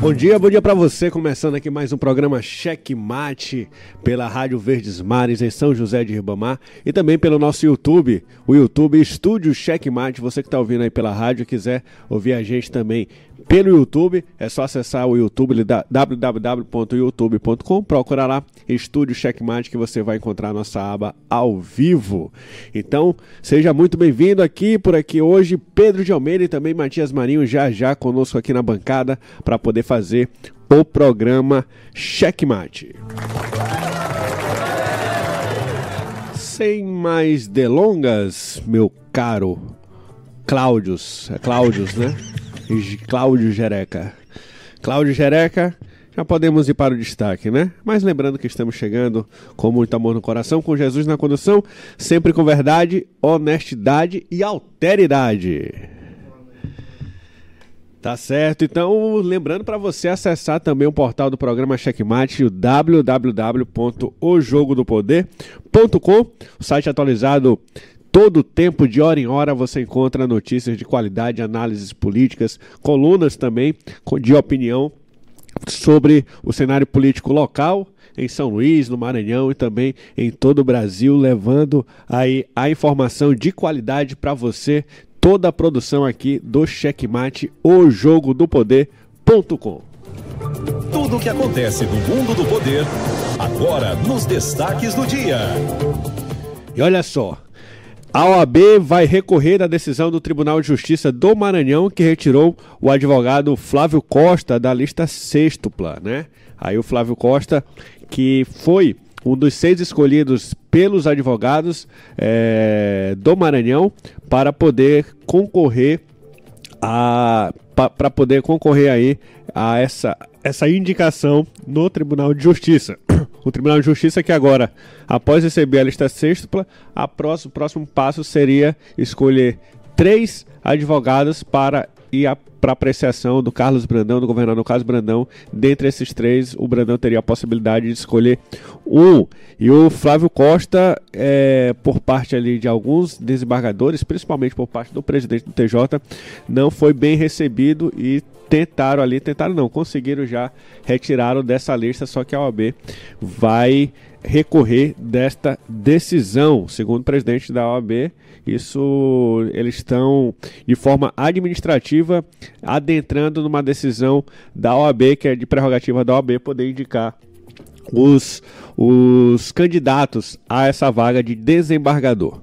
Bom dia, bom dia para você. Começando aqui mais um programa Cheque Mate pela Rádio Verdes Mares em São José de Ribamar e também pelo nosso YouTube, o YouTube Estúdio Cheque Mate. Você que está ouvindo aí pela rádio quiser ouvir a gente também pelo YouTube, é só acessar o YouTube www.youtube.com, procurar lá Estúdio Checkmate que você vai encontrar nossa aba ao vivo. Então, seja muito bem-vindo aqui por aqui hoje, Pedro de Almeida e também Matias Marinho já já conosco aqui na bancada para poder fazer o programa Checkmate. Sem mais delongas, meu caro Cláudios, é Cláudios, né? Cláudio Jereca. Cláudio Jereca, já podemos ir para o destaque, né? Mas lembrando que estamos chegando com muito amor no coração, com Jesus na condução, sempre com verdade, honestidade e alteridade. Tá certo, então lembrando para você acessar também o portal do programa Checkmate, o www.ojogodopoder.com, o site atualizado todo tempo, de hora em hora, você encontra notícias de qualidade, análises políticas, colunas também de opinião sobre o cenário político local em São Luís, no Maranhão e também em todo o Brasil, levando aí a informação de qualidade para você, toda a produção aqui do Checkmate, o jogo do poder.com. Tudo o que acontece no mundo do poder, agora nos destaques do dia. E olha só, a OAB vai recorrer da decisão do Tribunal de Justiça do Maranhão que retirou o advogado Flávio Costa da lista sextupla, né? Aí o Flávio Costa, que foi um dos seis escolhidos pelos advogados é, do Maranhão para poder concorrer a para poder concorrer aí a essa, essa indicação no Tribunal de Justiça. O Tribunal de Justiça que agora, após receber a lista sextupla, a próximo, o próximo passo seria escolher três advogados para ir para apreciação do Carlos Brandão, do governador Carlos Brandão. Dentre esses três, o Brandão teria a possibilidade de escolher um. E o Flávio Costa, é, por parte ali de alguns desembargadores, principalmente por parte do presidente do TJ, não foi bem recebido e tentaram ali, tentaram não, conseguiram já retiraram dessa lista, só que a OAB vai recorrer desta decisão, segundo o presidente da OAB. Isso eles estão de forma administrativa adentrando numa decisão da OAB, que é de prerrogativa da OAB poder indicar os, os candidatos a essa vaga de desembargador.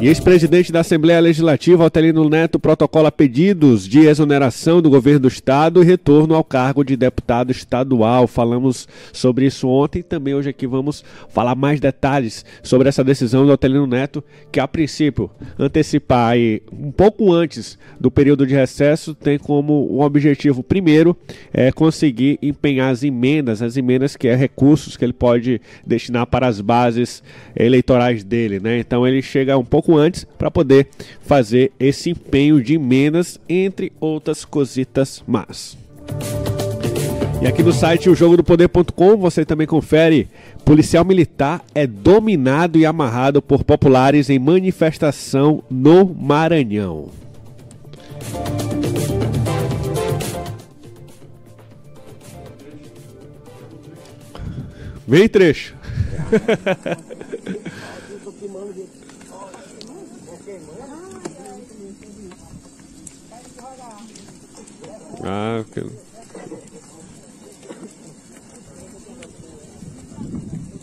E ex-presidente da Assembleia Legislativa, Altelino Neto, protocola pedidos de exoneração do governo do Estado e retorno ao cargo de deputado estadual. Falamos sobre isso ontem e também hoje aqui vamos falar mais detalhes sobre essa decisão do Altelino Neto, que a princípio antecipar aí um pouco antes do período de recesso, tem como um objetivo primeiro é conseguir empenhar as emendas, as emendas que é recursos que ele pode destinar para as bases eleitorais dele, né? Então ele chega um pouco pouco antes para poder fazer esse empenho de emendas, entre outras cositas más. E aqui no site o jogo do poder.com você também confere. Policial militar é dominado e amarrado por populares em manifestação no Maranhão. Vem trecho. Ah, ok.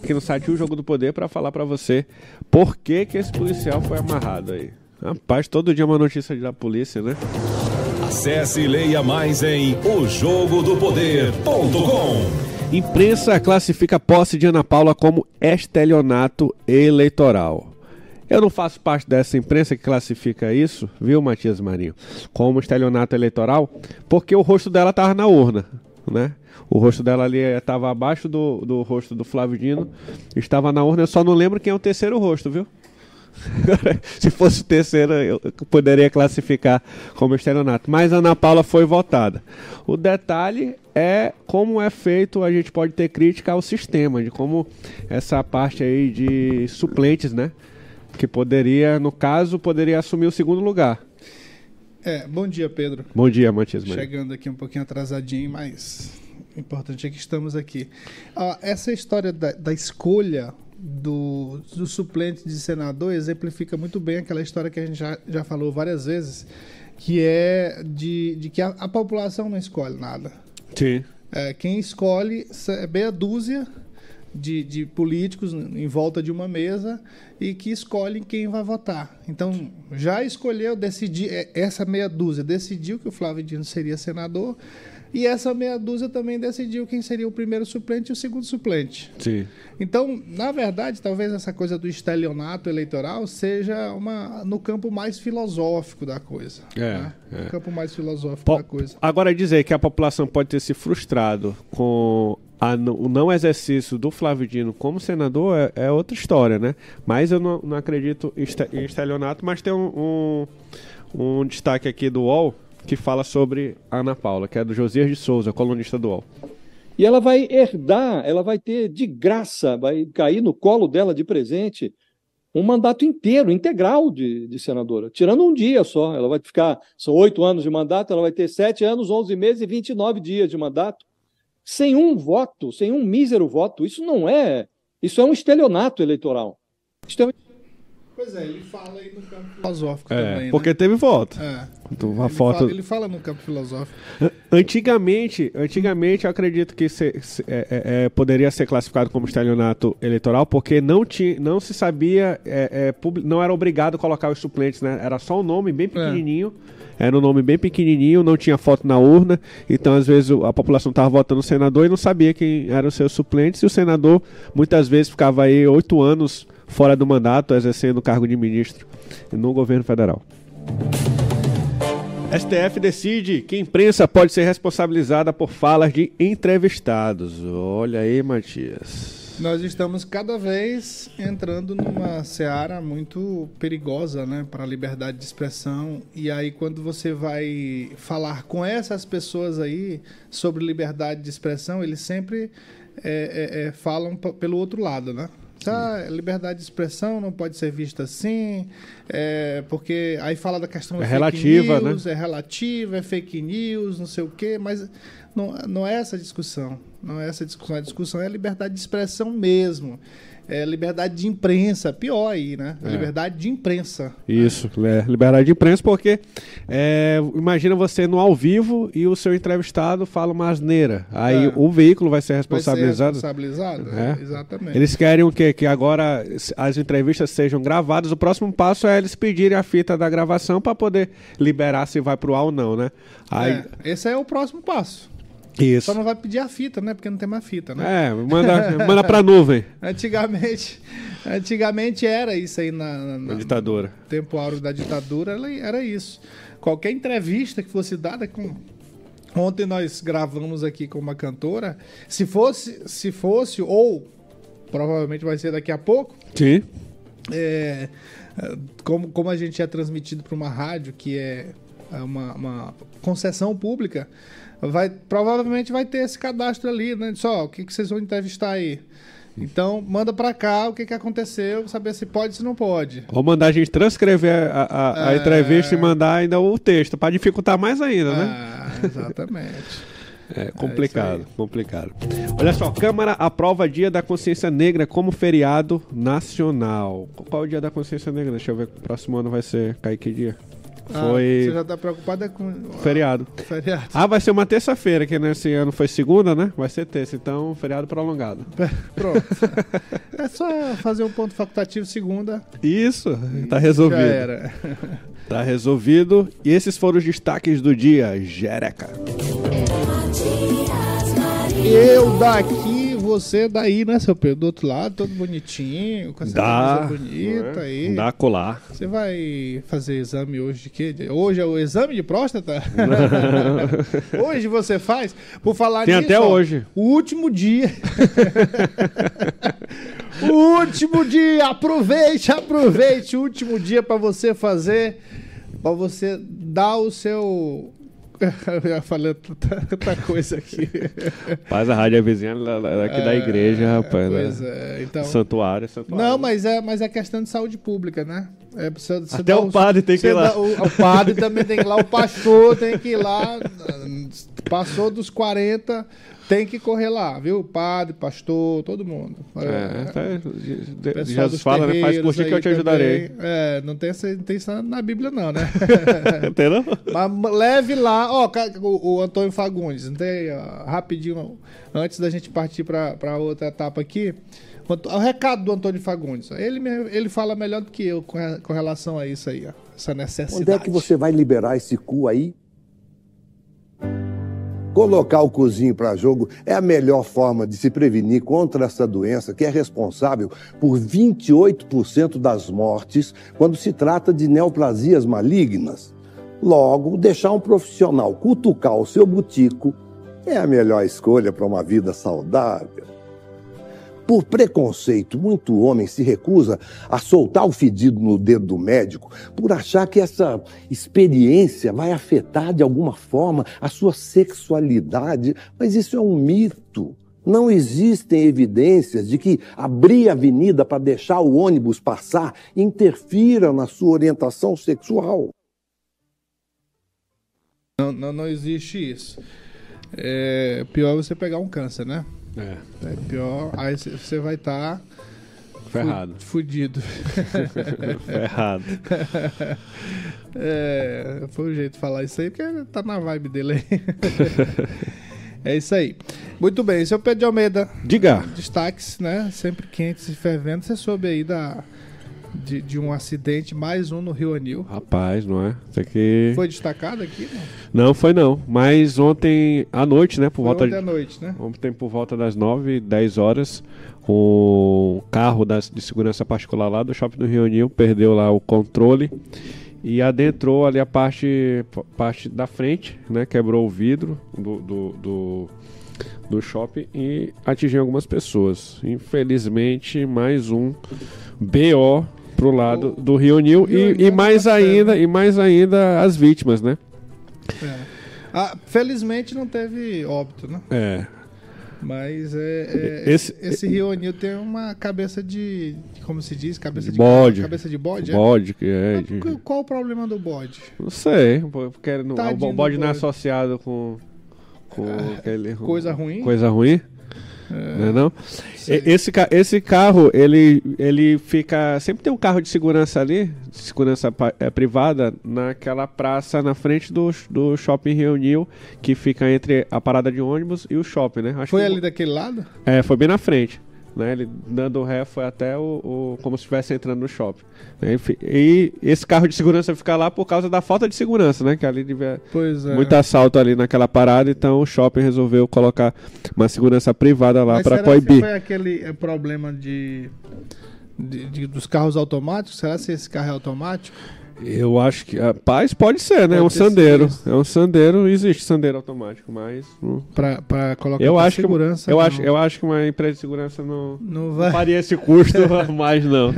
Aqui no site O Jogo do Poder para falar para você por que, que esse policial foi amarrado aí. Rapaz, todo dia uma notícia da polícia, né? Acesse e leia mais em ojogodopoder.com. Imprensa classifica a posse de Ana Paula como estelionato eleitoral. Eu não faço parte dessa imprensa que classifica isso, viu, Matias Marinho, como estelionato eleitoral, porque o rosto dela estava na urna, né? O rosto dela ali estava abaixo do, do rosto do Flávio Dino, estava na urna, eu só não lembro quem é o terceiro rosto, viu? Se fosse o terceiro, eu poderia classificar como estelionato. Mas Ana Paula foi votada. O detalhe é como é feito, a gente pode ter crítica ao sistema, de como essa parte aí de suplentes, né? Que poderia, no caso, poderia assumir o segundo lugar. É, bom dia, Pedro. Bom dia, Matias. Chegando aqui um pouquinho atrasadinho, mas o importante é que estamos aqui. Ah, essa história da, da escolha do, do suplente de senador exemplifica muito bem aquela história que a gente já, já falou várias vezes, que é de, de que a, a população não escolhe nada. Sim. É, quem escolhe é meia dúzia de, de, políticos em volta de uma mesa e que escolhem quem vai votar. Então, já escolheu, decidiu, é, essa meia dúzia decidiu que o Flávio Dino seria senador e essa meia dúzia também decidiu quem seria o primeiro suplente e o segundo suplente. Sim. Então, na verdade, talvez essa coisa do estelionato eleitoral seja uma no campo mais filosófico da coisa. É. Né? é. No campo mais filosófico Po da coisa. Agora, dizer que a população pode ter se frustrado com a, o não exercício do Flávio Dino como senador é, é outra história, né? Mas eu não, não acredito em estelionato, mas tem um, um, um destaque aqui do UOL que fala sobre Ana Paula, que é do Josias de Souza, colunista do UOL. E ela vai herdar, ela vai ter de graça, vai cair no colo dela de presente um mandato inteiro, integral de, de senadora, tirando um dia só. Ela vai ficar, são oito anos de mandato, ela vai ter sete anos, onze meses e vinte e nove dias de mandato, sem um voto, sem um mísero voto. Isso não é, isso é um estelionato eleitoral. Isso é um Pois é, ele fala aí no campo filosófico é, também. Porque né? teve voto. É. Então, uma ele, foto... fala, ele fala no campo filosófico. Antigamente, antigamente eu acredito que se, se, é, é, poderia ser classificado como estelionato eleitoral, porque não, tinha, não se sabia, é, não era obrigado a colocar os suplentes, né? Era só um nome bem pequenininho. Era um nome bem pequenininho, não tinha foto na urna, então às vezes a população estava votando no senador e não sabia quem eram os seus suplentes, e o senador muitas vezes ficava aí oito anos fora do mandato, exercendo o cargo de ministro no governo federal. STF decide que imprensa pode ser responsabilizada por falas de entrevistados. Olha aí, Matias. Nós estamos cada vez entrando numa seara muito perigosa, né, para a liberdade de expressão. E aí, quando você vai falar com essas pessoas aí sobre liberdade de expressão, eles sempre é, é, é, falam pelo outro lado, né? Ah, liberdade de expressão não pode ser vista assim, é, porque aí fala da questão é relativa, news, né? é relativa, é fake news, não sei o quê, mas não, não é essa discussão. Não é essa discussão. A discussão é a liberdade de expressão mesmo é, liberdade de imprensa, pior aí, né? É. Liberdade de imprensa. Isso, né? liberdade de imprensa, porque é, imagina você no ao vivo e o seu entrevistado fala uma asneira. Aí é. o veículo vai ser responsabilizado. Vai ser responsabilizado, é. exatamente. Eles querem o quê? Que agora as entrevistas sejam gravadas. O próximo passo é eles pedirem a fita da gravação para poder liberar se vai pro ar ou não, né? Aí... É, esse é o próximo passo. Isso. Só não vai pedir a fita, né? Porque não tem mais fita, né? É, manda, manda pra nuvem. antigamente, antigamente era isso aí na, na, na ditadura. No tempo áureo da ditadura, era isso. Qualquer entrevista que fosse dada com Ontem nós gravamos aqui com uma cantora. Se fosse, se fosse ou provavelmente vai ser daqui a pouco. Sim. É, como, como a gente é transmitido para uma rádio que é uma, uma concessão pública, vai, provavelmente vai ter esse cadastro ali, né? Só, o que, que vocês vão entrevistar aí? Então, manda para cá o que, que aconteceu, saber se pode se não pode. Ou mandar a gente transcrever a, a, a é... entrevista e mandar ainda o texto, para dificultar mais ainda, né? Ah, exatamente. É complicado, é complicado. Olha só, Câmara aprova Dia da Consciência Negra como feriado nacional. Qual é o Dia da Consciência Negra? Deixa eu ver, próximo ano vai ser cair que dia? Ah, foi. Você já tá preocupada com. Feriado. Feriado. Ah, vai ser uma terça-feira, que nesse ano foi segunda, né? Vai ser terça, então feriado prolongado. Pronto. é só fazer um ponto facultativo segunda. Isso, tá resolvido. Já era. tá resolvido. E esses foram os destaques do dia, Jereca. Eu daqui você daí, né, seu Pedro? Do outro lado, todo bonitinho, com essa dá, camisa bonita é? aí. Dá colar. Você vai fazer exame hoje de quê? Hoje é o exame de próstata? hoje você faz? Por falar Tem nisso, até ó, hoje. O último dia. o último dia, aproveite, aproveite o último dia para você fazer, para você dar o seu Eu falar tanta coisa aqui. Faz a rádio é vizinha aqui é, da igreja, rapaz. Pois né? é, então. Santuário, santuário. Não, mas é, mas é questão de saúde pública, né? É, você, você Até o padre tem que ir lá. dá- O, o padre também tem que ir lá, o pastor tem que ir lá. Passou dos 40, tem que correr lá, viu? Padre, pastor, todo mundo. É, tá, Pessoal Jesus fala, né? Faz curtir que eu te ajudarei. também. É, não tem, essa- não tem isso na Bíblia, não, né? Entendeu? Mas leve lá, ó, o, o Antônio Fagundes, não tem, ó, rapidinho, antes da gente partir para outra etapa aqui, o, recado do Antônio Fagundes, ele, me- ele fala melhor do que eu com, com relação a isso aí, ó, essa necessidade. Onde é que você vai liberar esse cu aí? Colocar o cozinho para jogo é a melhor forma de se prevenir contra essa doença que é responsável por 28% das mortes quando se trata de neoplasias malignas. Logo, deixar um profissional cutucar o seu butico é a melhor escolha para uma vida saudável. Por preconceito, muito homem se recusa a soltar o fedido no dedo do médico por achar que essa experiência vai afetar de alguma forma a sua sexualidade, mas isso é um mito. Não existem evidências de que abrir a avenida para deixar o ônibus passar interfira na sua orientação sexual. Não, não, não existe isso. É, pior é você pegar um câncer, né? É, É pior, aí você vai estar ferrado. fudido. ferrado. É, foi o jeito de falar isso aí, porque tá na vibe dele aí. é isso aí. Muito bem, seu Pedro de Almeida, Diga. destaques, né? Sempre quentes e ferventes. Você soube aí da, de, de um acidente, mais um no Rio Anil. Rapaz, não é? Isso aqui. Foi destacado aqui? Não? Não, foi não. Mas ontem à noite, né? Por Foi volta ontem de... à noite, né? Ontem por volta das 9, 10 horas, um carro de segurança particular lá do shopping do Rio Anil perdeu lá o controle e adentrou ali a parte, parte da frente, né? Quebrou o vidro do, do, do, do shopping e atingiu algumas pessoas. Infelizmente, mais um BO pro lado do Rio Rio e, e é mais ainda e mais ainda as vítimas, né? É. Ah, felizmente não teve óbito, né? É, Mas é, é- Esse- esse, Rio Anil tem uma cabeça de. Como se diz? Cabeça de Bode. Cabeça de bode? é? bode que é. De- qu- Qual o problema do bode? Não sei, porque não, o bode não é associado com, com aquele, Coisa ruim? Coisa ruim, é não? E- Esse, esse carro, ele, ele fica... Sempre tem um carro de segurança ali, de segurança é, privada, naquela praça na frente do, do Shopping Reunil, que fica entre a parada de ônibus e o shopping, né? Acho Foi que- ali daquele lado? É, foi bem na frente. Né? Ele dando ré foi até o, o- como se estivesse entrando no shopping. né? E E esse carro de segurança fica lá por causa da falta de segurança, né? Que ali devia Pois é. muito assalto ali naquela parada, então o shopping resolveu colocar uma segurança privada lá para coibir. que foi aquele é, problema de, de- de- dos carros automáticos? Será que esse carro é automático? Eu acho que. Rapaz, pode ser, né? É um sandeiro. É um sandeiro, existe sandeiro automático, mas. Pra, pra colocar Eu pra acho, que, segurança? eu, não. acho, eu acho que uma empresa de segurança não, Não não vai. faria esse custo mais, não.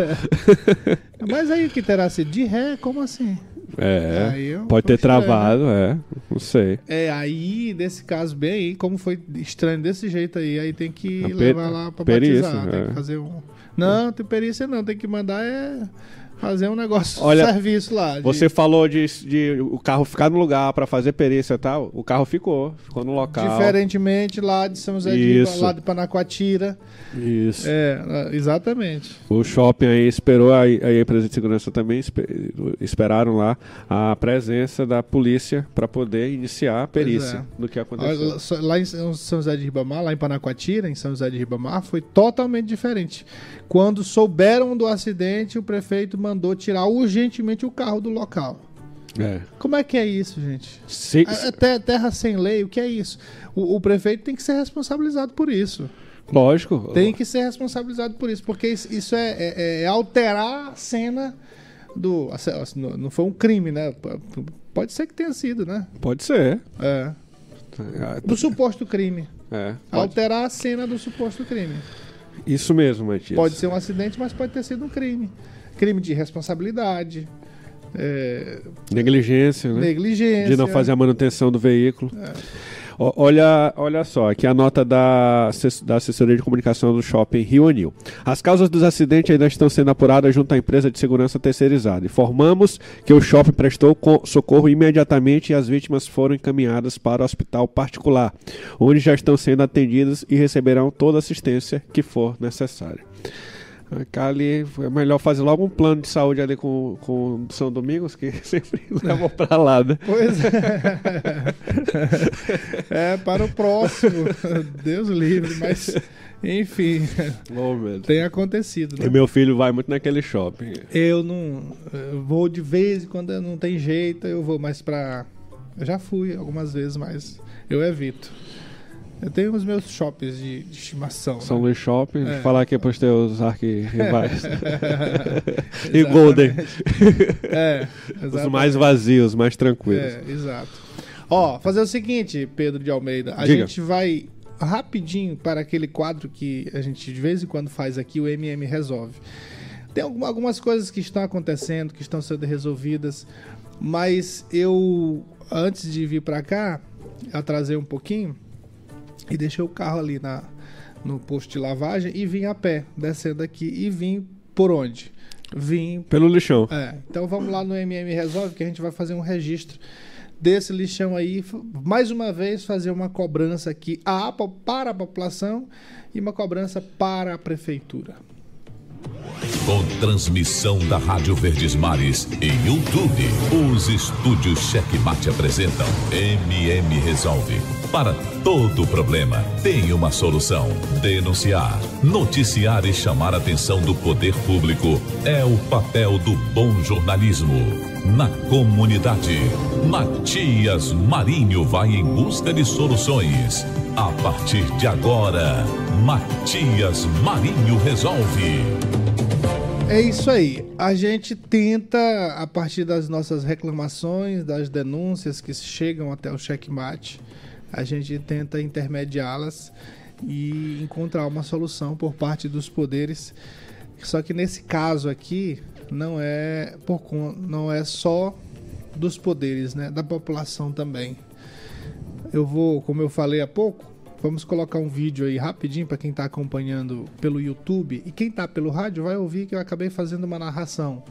Mas aí o que terá sido de ré? Como assim? É. Aí eu Pode ter estranho, travado, é. Não sei. É, aí, nesse caso bem aí, como foi estranho desse jeito aí, aí tem que A pe- levar lá pra perícia, batizar. Tem é. que fazer um. Não, tem perícia não, tem que mandar é fazer um negócio, Olha, serviço lá. de- Você falou de, de o carro ficar no lugar pra fazer perícia e tal. O carro ficou. Ficou no local. Diferentemente lá de São José de Isso. lá de Panacoatira. Isso. É, exatamente. O shopping aí esperou, aí aí a empresa de segurança também espe- esperaram lá a presença da polícia para poder iniciar a perícia é. do que aconteceu. Lá em São José de Ribamar, lá em Panacoatira, em São José de Ribamar, foi totalmente diferente. Quando souberam do acidente, o prefeito mandou tirar urgentemente o carro do local. É. Como é que é isso, gente? Se- É- é te- terra sem lei, o que é isso? O, o prefeito tem que ser responsabilizado por isso. lógico. Tem que ser responsabilizado por isso, porque isso, é, é- é alterar a cena do. assim, Não foi um crime, né? Pode ser que tenha sido, né? Pode ser. É. Do suposto crime. É, pode- Alterar a cena do suposto crime. Isso mesmo, Matias. Pode ser um acidente, mas pode ter sido um crime. Crime de responsabilidade, é, Negligência, né? negligência. De não fazer a manutenção do veículo. O- Olha, olha só, aqui a nota da, da assessoria de comunicação do shopping Rio Anil. As causas dos acidentes ainda estão sendo apuradas junto à empresa de segurança terceirizada. Informamos que o shopping prestou co- socorro imediatamente e as vítimas foram encaminhadas para o hospital particular, onde já estão sendo atendidas e receberão toda a assistência que for necessária. A ali é melhor fazer logo um plano de saúde ali com, com São Domingos, que sempre levam pra lá, né? Pois é. é, para o próximo. Deus livre, mas enfim, Oh, tem acontecido, E né? meu filho vai muito naquele shopping. Eu não eu vou de vez em quando não tem jeito, eu vou mais pra. Eu já fui algumas vezes, mas eu evito. Eu tenho os meus shoppings de, de estimação. São né? Luís Shopping, É. falar aqui pros teus arquirrivais. e Golden, É, os mais vazios, mais tranquilos. É, exato. Ó, fazer o seguinte, Pedro de Almeida. A Diga. gente vai rapidinho para aquele quadro que a gente de vez em quando faz aqui, o MM Resolve. Tem alguma- algumas coisas que estão acontecendo, que estão sendo resolvidas, mas eu, antes de vir para cá, atrasei um pouquinho e deixei o carro ali na, no posto de lavagem e vim a pé, descendo aqui e vim por onde? Vim Pelo lixão. é, então vamos lá no MM Resolve que a gente vai fazer um registro desse lixão aí, mais uma vez fazer uma cobrança aqui a- para a população e uma cobrança para a prefeitura. Com transmissão da Rádio Verdes Mares em YouTube, os estúdios Checkmate apresentam MM Resolve. Para todo problema, tem uma solução. Denunciar, noticiar e chamar a atenção do poder público é o papel do bom jornalismo. Na comunidade, Matias Marinho vai em busca de soluções. A partir de agora, Matias Marinho resolve. É isso aí. A gente tenta, a partir das nossas reclamações, das denúncias que chegam até o checkmate, a gente tenta intermediá-las e encontrar uma solução por parte dos poderes. Só que nesse caso aqui não é por não é só dos poderes, né, da população também. Eu vou, como eu falei há pouco, vamos colocar um vídeo aí rapidinho para quem está acompanhando pelo YouTube e quem está pelo rádio vai ouvir que eu acabei fazendo uma narração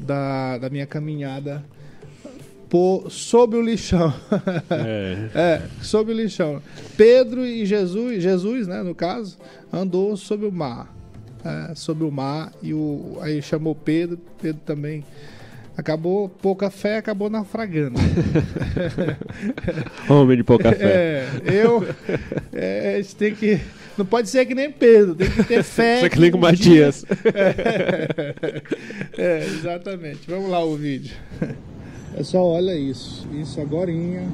da, da minha caminhada por, sob o lixão. É. é, sob o lixão. Pedro e Jesus, Jesus, né, no caso, andou sob o mar. É, sobre o mar e o aí chamou Pedro, Pedro também acabou pouca fé, acabou naufragando. Homem de pouca fé. É, eu. É, a gente tem que. Não pode ser que nem Pedro, tem que ter fé. Você que nem com Matias. É, exatamente. Vamos lá o vídeo. Pessoal, olha isso. Isso agorinha.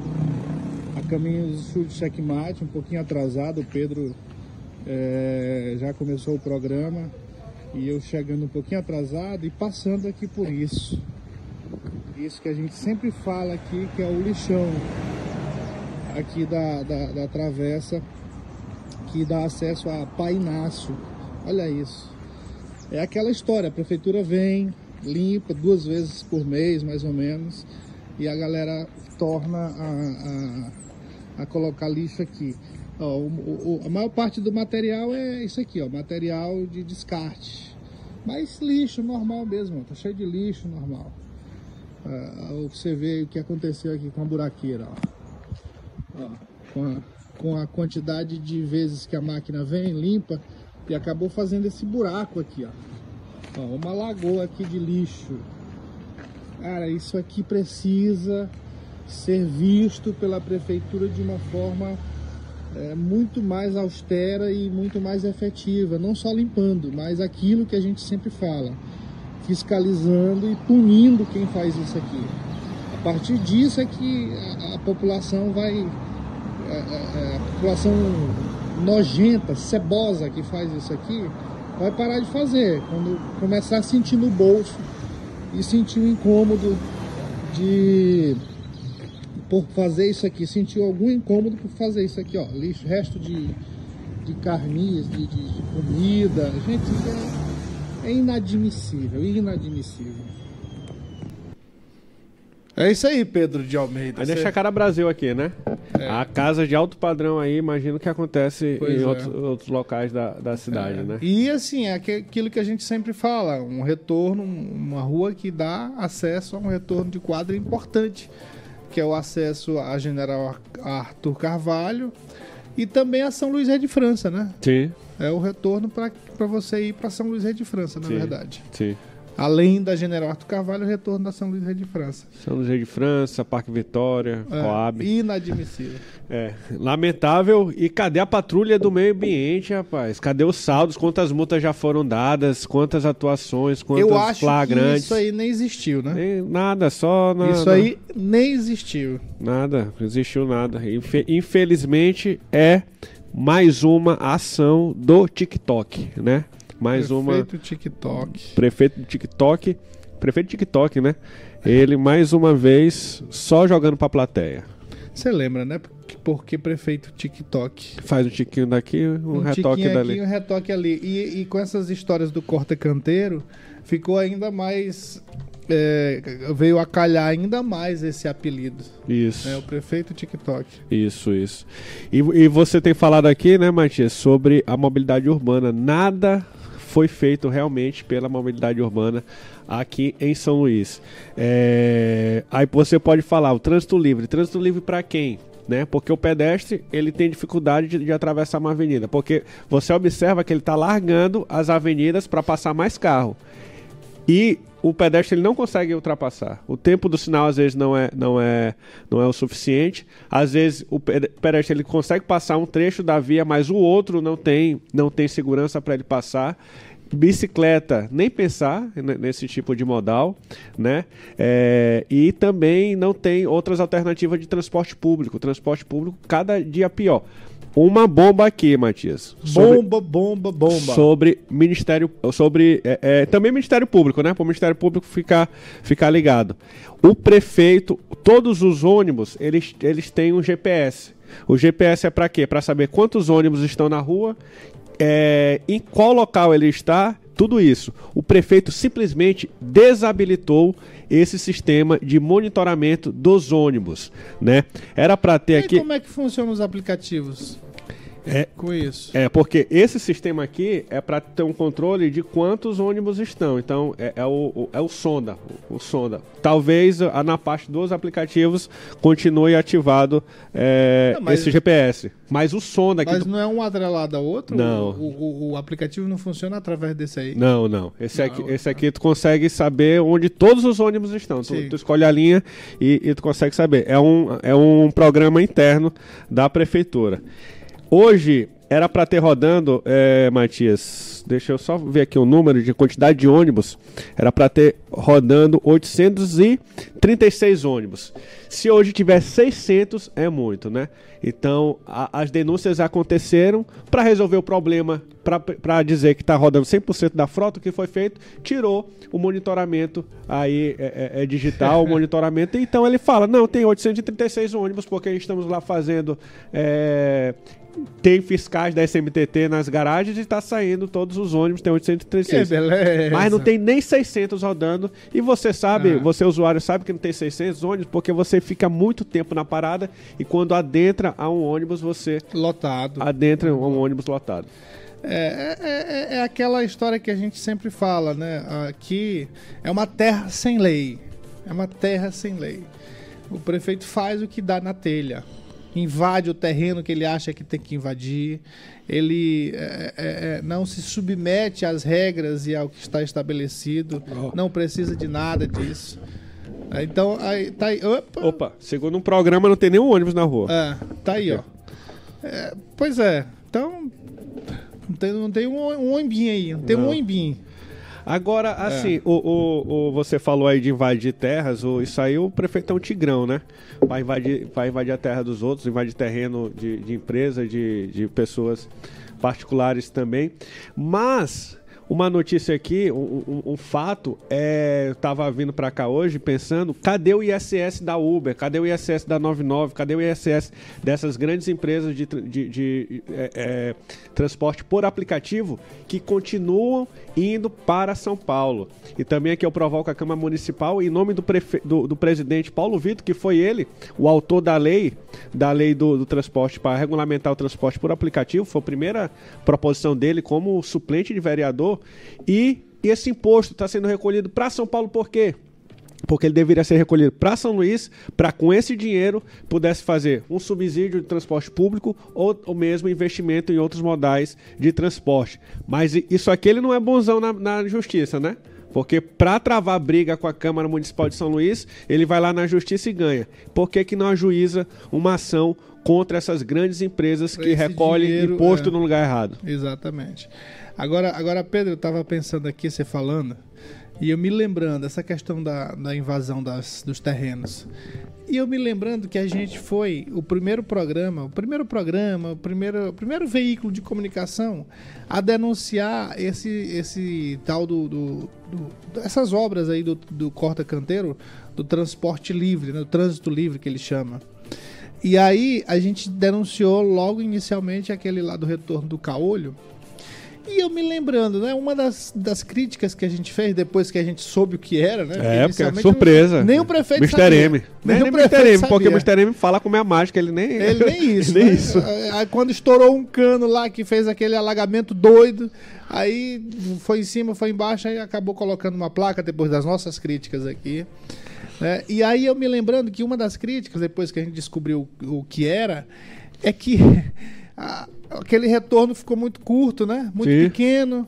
A caminho do sul de checkmate, um pouquinho atrasado. O Pedro é, já começou o programa. E eu chegando um pouquinho atrasado e passando aqui por isso. Isso que a gente sempre fala aqui, que é o lixão aqui da, da, da travessa que dá acesso a Pai Inácio. Olha isso. É aquela história, a prefeitura vem, limpa duas vezes por mês, mais ou menos, e a galera torna a, a, a colocar lixo aqui. Ó, o- o- a maior parte do material é isso aqui, ó, material de descarte. Mas lixo normal mesmo, ó, tá cheio de lixo normal. Ah, você vê o que aconteceu aqui com a buraqueira, ó. Ó, com, a, com a quantidade de vezes que a máquina vem, limpa, e acabou fazendo esse buraco aqui, ó. Ó, uma lagoa aqui de lixo. Cara, isso aqui precisa ser visto pela prefeitura de uma forma é, muito mais austera e muito mais efetiva, não só limpando, mas aquilo que a gente sempre fala, fiscalizando e punindo quem faz isso aqui. A partir disso é que a, a população vai, é, é, a população nojenta, cebosa que faz isso aqui, vai parar de fazer quando começar a sentir no bolso e sentir o incômodo de por fazer isso aqui, sentiu algum incômodo por fazer isso aqui, ó, lixo, resto de, de carniças, de, de- de comida, gente, isso é, é inadmissível, inadmissível. É isso aí, Pedro de Almeida. Aí Você- deixa a cara Brasil aqui, né? A casa de alto padrão aí, imagino que acontece Pois em é. outros, outros locais da, da cidade, né? E assim, é aquilo que a gente sempre fala, um retorno, uma rua que dá acesso a um retorno de quadra importante, que é o acesso a General Ar- Arthur Carvalho e também a São Luís Rei de França, né? Sim, É o retorno para você ir para São Luís Rei de França, na Sim. verdade. sim. Além da General Arthur Carvalho, o retorno da São Luís Rei de França. São José de França, Parque Vitória, É, Coab. inadmissível. É, lamentável. E cadê a patrulha do meio ambiente, rapaz? Cadê os saldos? Quantas multas já foram dadas? Quantas atuações? Quantas Eu acho flagrantes? que isso aí nem existiu, né? Nem- nada, só na, Isso na- aí nem existiu. Nada, não existiu nada. Infe- infelizmente é mais uma ação do TikTok, né? Mais uma Prefeito TikTok. prefeito TikTok, prefeito TikTok, né? Ele mais uma vez só jogando pra plateia. Você lembra, né? Porque, prefeito TikTok. Faz um tiquinho daqui, um, Um retoque tiquinho dali. aqui, um retoque ali. E, e com essas histórias do corta canteiro, ficou ainda mais. é, veio a calhar ainda mais esse apelido. Isso. né? O prefeito TikTok. Isso, isso. E, e você tem falado aqui, né, Matias, sobre a mobilidade urbana. Nada foi feito realmente pela mobilidade urbana aqui em São Luís. É, Aí você pode falar, o trânsito livre. Trânsito livre para quem? Né? Porque o pedestre ele tem dificuldade de, de atravessar uma avenida. Porque você observa que ele está largando as avenidas para passar mais carro. E o pedestre ele não consegue ultrapassar. O tempo do sinal às vezes não é, não é, não é o suficiente. Às vezes o ped- pedestre ele consegue passar um trecho da via, mas o outro não tem, não tem segurança para ele passar. Bicicleta, nem pensar ne- nesse tipo de modal, né? É, e também não tem outras alternativas de transporte público. Transporte público cada dia pior. Uma bomba aqui, Matias. sobre- Bomba, bomba, bomba. sobre Ministério. Sobre. é, é, também Ministério Público, né? Para o Ministério Público ficar, ficar ligado. O prefeito, todos os ônibus, eles, eles têm um GPS. O GPS é para quê? Para saber quantos ônibus estão na rua, é, em qual local ele está, tudo isso. O prefeito simplesmente desabilitou esse sistema de monitoramento dos ônibus, né? Era para ter E aqui. como é que funcionam os aplicativos É, com isso? é, porque esse sistema aqui é para ter um controle de quantos ônibus estão. Então, é, é o, o- é o sonda. O, o sonda. Talvez a, na parte dos aplicativos continue ativado é, Não, esse GPS. Mas o sonda aqui. Mas do- não é um atrelado ao outro? Não. O, o- aplicativo não funciona através desse aí? Não, não. Esse, Não. Aqui, esse aqui tu consegue saber onde todos os ônibus estão. Tu, tu escolhe a linha e, e tu consegue saber. É um, é um programa interno da prefeitura. Hoje era para ter rodando, é, Matias. Deixa eu só ver aqui o número de quantidade de ônibus. Era para ter rodando 836 ônibus. Se hoje tiver 600 é muito, né? Então a- as denúncias aconteceram para resolver o problema, para dizer que está rodando 100% da frota, o que foi feito, tirou o monitoramento aí é, é- é digital, o monitoramento. Então ele fala, não, tem 836 ônibus porque estamos lá fazendo é, tem fiscais da SMTT nas garagens e está saindo todos os ônibus, tem Que 836. beleza. Mas não tem nem 600 rodando. E você sabe, Ah. você usuário sabe que não tem 600 ônibus porque você fica muito tempo na parada e quando adentra a um ônibus, você Lotado. adentra um ônibus lotado. É, é, é- é aquela história que a gente sempre fala, né? Aqui é uma terra sem lei. É uma terra sem lei. O prefeito faz o que dá na telha. Invade o terreno que ele acha que tem que invadir. Ele é, é, é, não se submete às regras e ao que está estabelecido. Oh. Não precisa de nada disso. É, Então, aí, tá aí. Opa! Opa, segundo um programa, não tem nenhum ônibus na rua. É, tá aí, ó. É, pois é. Então, não tem, não tem um, um oimbinho aí. Não tem um Não. oimbinho. Agora, É. assim, o, o, o- você falou aí de invadir terras, o, isso aí o prefeito é um tigrão, né? Vai invadir, vai invadir a terra dos outros, invadir terreno de, de empresa, de, de pessoas particulares também. Mas uma notícia aqui, um, um, um fato, é, eu tava vindo para cá hoje pensando, cadê o ISS da Uber, cadê o ISS da 99, cadê o ISS dessas grandes empresas de, de, de é, é, transporte por aplicativo que continuam indo para São Paulo. E também aqui eu provoco a Câmara Municipal, em nome do, prefe... do, do presidente Paulo Vitor, que foi ele, o autor da lei, da lei do, do transporte para regulamentar o transporte por aplicativo, foi a primeira proposição dele como suplente de vereador e esse imposto está sendo recolhido para São Paulo por quê? Porque ele deveria ser recolhido para São Luís, para com esse dinheiro pudesse fazer um subsídio de transporte público ou, ou mesmo investimento em outros modais de transporte. Mas isso aqui ele não é bonzão na, na justiça, né? Porque para travar briga com a Câmara Municipal de São Luís, ele vai lá na justiça e ganha. Por que, que não ajuiza uma ação contra essas grandes empresas que recolhem dinheiro, imposto é... no lugar errado? Exatamente. Agora, agora Pedro, eu estava pensando aqui, você falando, e eu me lembrando essa questão da, da invasão das, dos terrenos. E eu me lembrando que a gente foi o primeiro programa, o primeiro programa, o primeiro, o primeiro veículo de comunicação a denunciar esse, esse tal do, do, do essas obras aí do, do corta canteiro, do transporte livre, né, do trânsito livre que ele chama. E aí a gente denunciou logo inicialmente aquele lá do retorno do caolho, e eu me lembrando, né? Uma das, das críticas que a gente fez depois que a gente soube o que era, né? É, porque é surpresa. Nem o prefeito Mr. sabia. M. Nem, nem o Mr. M, sabia. porque o Mr. M fala como é a mágica, ele nem. Ele nem isso. nem né? isso. Aí quando estourou um cano lá que fez aquele alagamento doido, aí foi em cima, foi embaixo, aí acabou colocando uma placa depois das nossas críticas aqui. Né? E aí eu me lembrando que uma das críticas, depois que a gente descobriu o que era, é que. A, aquele retorno ficou muito curto, né? Muito Sim. pequeno.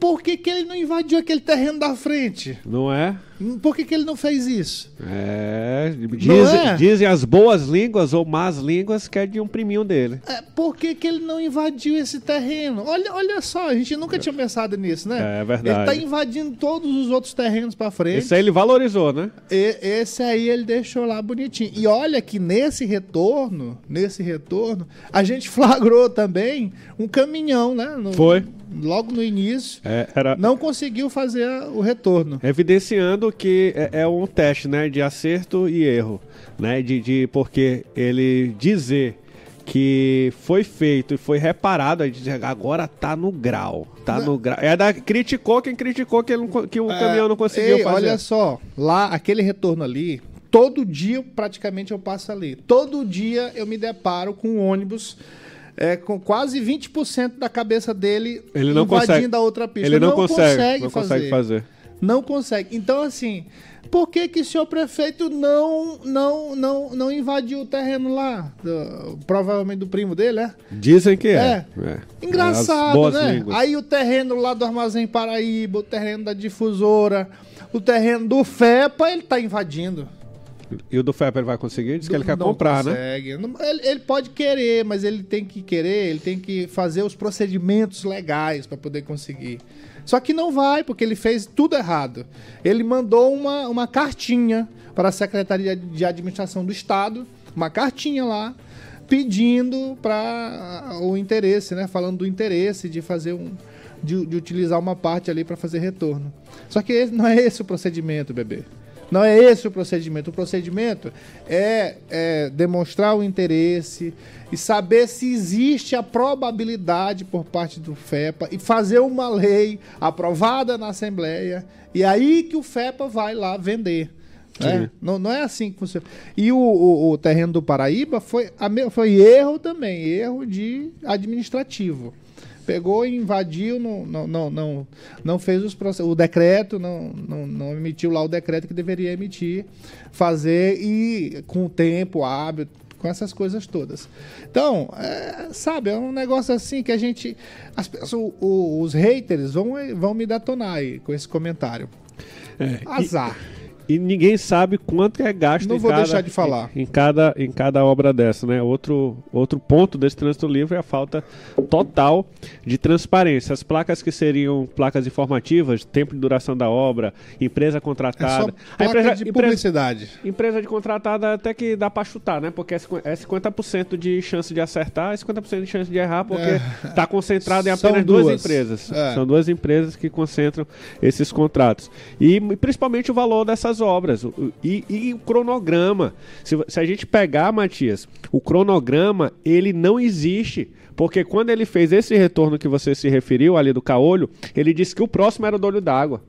Por que, que ele não invadiu aquele terreno da frente? Não é? Por que, que ele não fez isso? É, diz, é? dizem as boas línguas ou más línguas que é de um priminho dele. É, por que, que ele não invadiu esse terreno? Olha, olha só, a gente nunca tinha pensado nisso, né? É verdade. Ele está invadindo todos os outros terrenos para frente. Esse aí ele valorizou, né? E, esse aí ele deixou lá bonitinho. E olha que nesse retorno, nesse retorno, a gente flagrou também um caminhão, né? No, Foi. Logo no início. É, era... Não conseguiu fazer o retorno. Evidenciando que é, é, um teste, né, de acerto e erro, né, de, de porque ele dizer que foi feito e foi reparado, agora tá no grau, tá no grau. É da criticou quem criticou que, ele, que o é, caminhão não conseguiu ei, fazer. Olha só, lá aquele retorno ali, todo dia praticamente eu passo ali. Todo dia eu me deparo com um ônibus é, com quase 20% da cabeça dele ele não invadindo consegue. a outra pista. Ele não, não consegue, consegue, não fazer. consegue fazer. Não consegue. Então, assim, por que que o senhor prefeito não não não não invadiu o terreno lá? Do, provavelmente do primo dele, é? Dizem que é. é. é. Engraçado, né? Línguas. Aí o terreno lá do Armazém Paraíba, o terreno da difusora, o terreno do FEPA, ele tá invadindo. E o do FEPA ele vai conseguir? Diz que ele quer comprar, né? consegue. né? Ele, ele pode querer, mas ele tem que querer, ele tem que fazer os procedimentos legais para poder conseguir. Só que não vai, porque ele fez tudo errado. Ele mandou uma, uma cartinha para a Secretaria de Administração do Estado, uma cartinha lá, pedindo para o interesse, né? Falando do interesse de fazer um. De, de utilizar uma parte ali para fazer retorno. Só que não é esse o procedimento, bebê. Não é esse o procedimento. O procedimento é, é demonstrar o interesse e saber se existe a probabilidade por parte do FEPA e fazer uma lei aprovada na Assembleia e aí que o FEPA vai lá vender. Né? Não, não é assim que funciona. E o, o, o terreno do Paraíba foi, foi erro também, erro de administrativo pegou e invadiu, não, não, não, não, não fez os processos, o decreto, não, não, não emitiu lá o decreto que deveria emitir, fazer e com o tempo hábil, com essas coisas todas. Então, é, sabe, é um negócio assim que a gente. As pessoas, os haters vão, vão me detonar aí com esse comentário. É, Azar. E e ninguém sabe quanto é gasto Não em vou cada, deixar de falar. Em, em cada, em cada obra dessa, né? Outro, outro ponto desse trânsito livre é a falta total de transparência. As placas que seriam placas informativas, tempo de duração da obra, empresa É contratada. a placa empresa, de empresa, publicidade. empresa de contratada até que dá pra chutar, né? Porque é cinqu- é 50% de chance de acertar e 50% de chance de errar, porque tá concentrado em apenas duas, duas. empresas. É. São duas empresas que concentram esses contratos. E principalmente o valor dessas obras. O- o- E, e o cronograma. Se, se a gente pegar, Matias, o cronograma, ele não existe. Porque quando ele fez esse retorno que você se referiu ali do caolho, ele disse que o próximo era do olho d'água.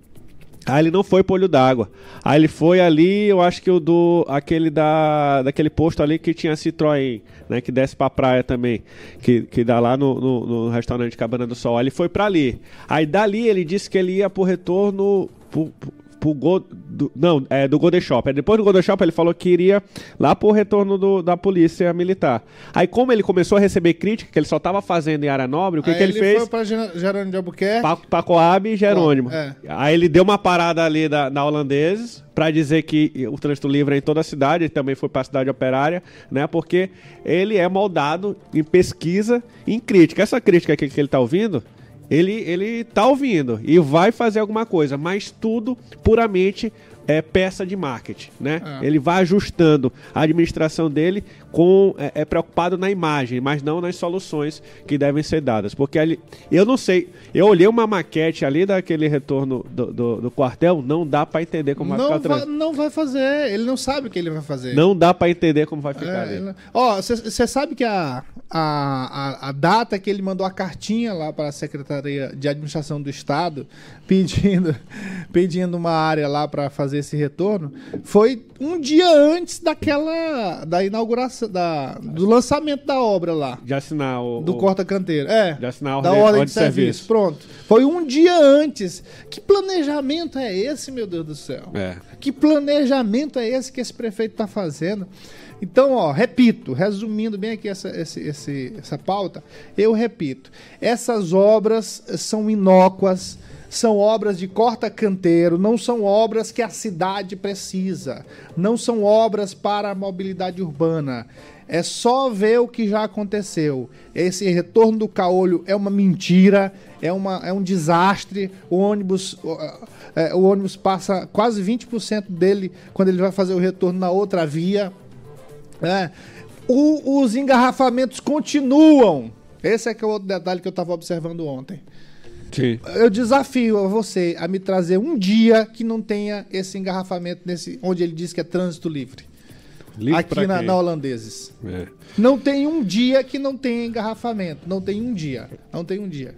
Aí ele não foi pro olho d'água. Aí ele foi ali, eu acho que o do. aquele da. daquele posto ali que tinha Citroën, né? Que desce pra praia também. Que, que dá lá no, no, no restaurante Cabana do Sol. Aí ele foi pra ali. Aí dali ele disse que ele ia pro retorno. Pro, pro, pro Go- do- não, é do Golden Shop. Aí depois do Golden Shop ele falou que iria lá pro retorno do- da polícia militar. Aí como ele começou a receber crítica, que ele só tava fazendo em área nobre, o que, que ele, fez? foi pra Gerônimo de Albuquerque. Pa- Pacoab e Jerônimo. É. Aí ele deu uma parada ali da, na Holandeses pra dizer que o trânsito livre é em toda a cidade, ele também foi pra cidade operária, né? Porque ele é moldado em pesquisa e em crítica. Essa crítica aqui que ele tá ouvindo, ele, ele tá ouvindo e vai fazer alguma coisa, mas tudo puramente é peça de marketing, né? É. Ele vai ajustando a administração dele com é, é preocupado na imagem, mas não nas soluções que devem ser dadas, porque ali, eu não sei, eu olhei uma maquete ali daquele retorno do, do, do quartel, não dá pra entender como vai não, ficar vai, trânsito. não vai fazer. Ele não sabe o que ele vai fazer. Não dá pra entender como vai ficar É, Ó, você sabe que a, a, a, a data que ele mandou a cartinha lá para a Secretaria de Administração do Estado pedindo, pedindo uma área lá para fazer esse retorno foi um dia antes daquela da inauguração da, do lançamento da obra lá De assinar o. do o- corta canteiro. É. De assinar a da ordem- ordem, ordem de, de serviço. serviço. Pronto. Foi um dia antes. Que planejamento é esse, meu Deus do céu? É. Que planejamento é esse que esse prefeito está fazendo? Então, ó, repito, resumindo bem aqui essa, esse- esse- essa pauta, eu repito, essas obras são inócuas, são obras de corta-canteiro, não são obras que a cidade precisa, não são obras para a mobilidade urbana. É só ver o que já aconteceu. Esse retorno do caolho é uma mentira, é, uma, é um desastre. O ônibus, o, é, o ônibus passa quase 20% dele quando ele vai fazer o retorno na outra via. É. O- os engarrafamentos continuam. Esse é que é o outro detalhe que eu estava observando ontem. Sim. Eu desafio a você a me trazer um dia que não tenha esse engarrafamento nesse, onde ele diz que é trânsito livre. Livre aqui na, na Holandeses. É. Não tem um dia que não tenha engarrafamento. Não tem um dia. Não tem um dia.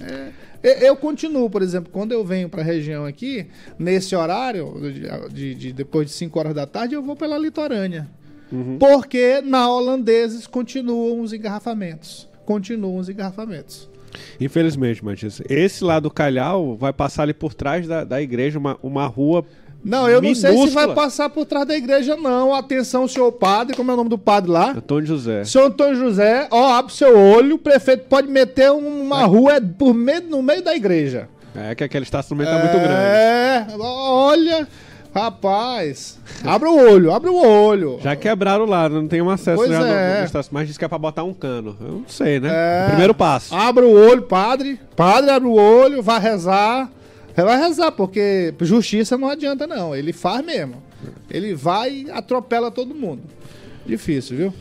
É, eu- eu continuo, por exemplo, quando eu venho para a região aqui, nesse horário, de, de- de- depois de 5 horas da tarde, eu vou pela litorânea. Porque na Holandeses continuam os engarrafamentos. Continuam os engarrafamentos. Infelizmente, Matias. Esse lá do Calhau vai passar ali por trás da, da igreja, uma, uma rua. Não, eu não sei se Minúscula. vai passar por trás da igreja, não. Atenção, senhor padre, como é o nome do padre lá? Antônio José. Senhor Antônio José, ó, abre seu olho, o prefeito pode meter uma rua por meio, no meio da igreja. É que aquele estacionamento tá muito grande. É, olha, rapaz, abre o olho, abre o olho. Já quebraram lá, não tem um acesso Pois já no- é. no estacionamento, mas diz que é pra botar um cano. Eu não sei, né? É. Primeiro passo. Abre o olho, padre, padre abre o olho, vai rezar. Vai rezar, porque justiça não adianta não, ele faz mesmo. Ele vai e atropela todo mundo. Difícil, viu?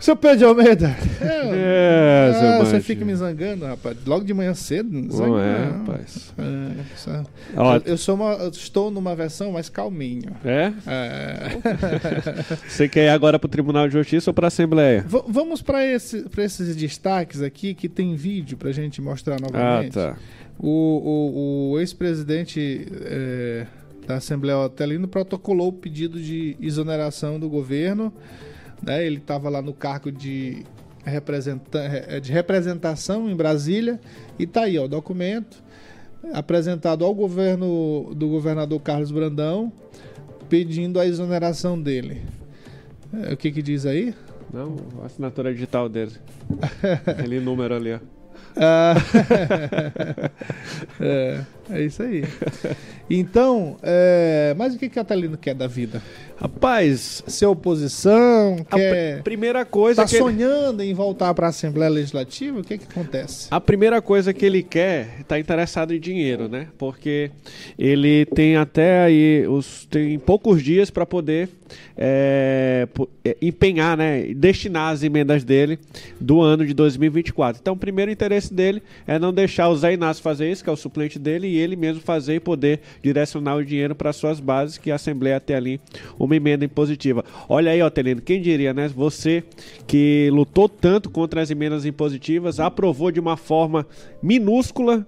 Seu Pedro de Almeida. É, seu Ah, você fica me zangando, rapaz. Logo de manhã cedo. Não é, não. rapaz. É, eu, sou uma, eu estou numa versão mais calminho. É? É. Você quer ir agora pro Tribunal de Justiça ou pra Assembleia? V- vamos para esse, pra esses destaques aqui que tem vídeo pra gente mostrar novamente. Ah, tá. O, o- o ex-presidente é, da Assembleia Otelino protocolou o pedido de exoneração do governo. Né? Ele estava lá no cargo de, representa eh, de representação em Brasília e tá aí ó, o documento apresentado ao governo do governador Carlos Brandão pedindo a exoneração dele. É, o que que diz aí? Não, a assinatura digital dele. Aquele número ali, ó. Ah, é, é isso aí. Então, é, mas o que, que a Atalino quer da vida? Rapaz, Ser oposição? a Quer... pr- primeira coisa Tá que ele- sonhando em voltar para a Assembleia Legislativa? O que que acontece? A primeira coisa que ele quer está interessado em dinheiro, né? Porque ele tem até aí os tem poucos dias para poder é, é, empenhar, né? Destinar as emendas dele do ano de 2024. Então, o primeiro interesse dele é não deixar o Zé Inácio fazer isso, que é o suplente dele, e ele mesmo fazer e poder direcionar o dinheiro para suas bases, que a Assembleia tem ali uma emenda impositiva. Olha aí, ó, quem diria, né? Você que lutou tanto contra as emendas impositivas, aprovou de uma forma minúscula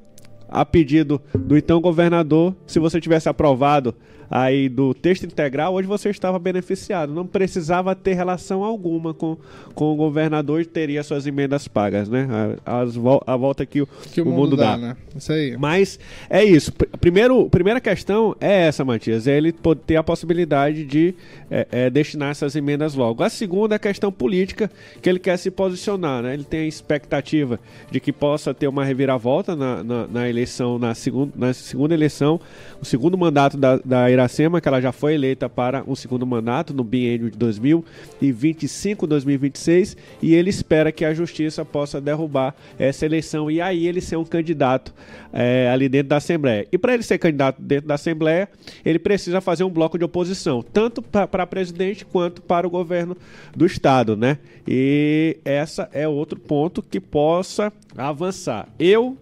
a pedido do então governador. Se você tivesse aprovado aí do texto integral, hoje você estava beneficiado. Não precisava ter relação alguma com, com o governador e teria suas emendas pagas, né? A, as a volta que o, Que o, mundo, dá, né? Isso aí. mas é isso. Pr- Primeiro, primeira questão é essa, Matias. É ele ter a possibilidade de é, é, destinar essas emendas logo. A segunda é a questão política, que ele quer se posicionar. Né? Ele tem a expectativa de que possa ter uma reviravolta na, na, na eleição, na, segun, na segunda eleição, o segundo mandato da, da Iracema, que ela já foi eleita para um segundo mandato no biênio de 2025-2026, e ele espera que a justiça possa derrubar essa eleição e aí ele ser um candidato é, ali dentro da Assembleia. E para ele ser candidato dentro da Assembleia, ele precisa fazer um bloco de oposição, tanto para presidente quanto para o governo do Estado, né? E essa é outro ponto que possa avançar. Eu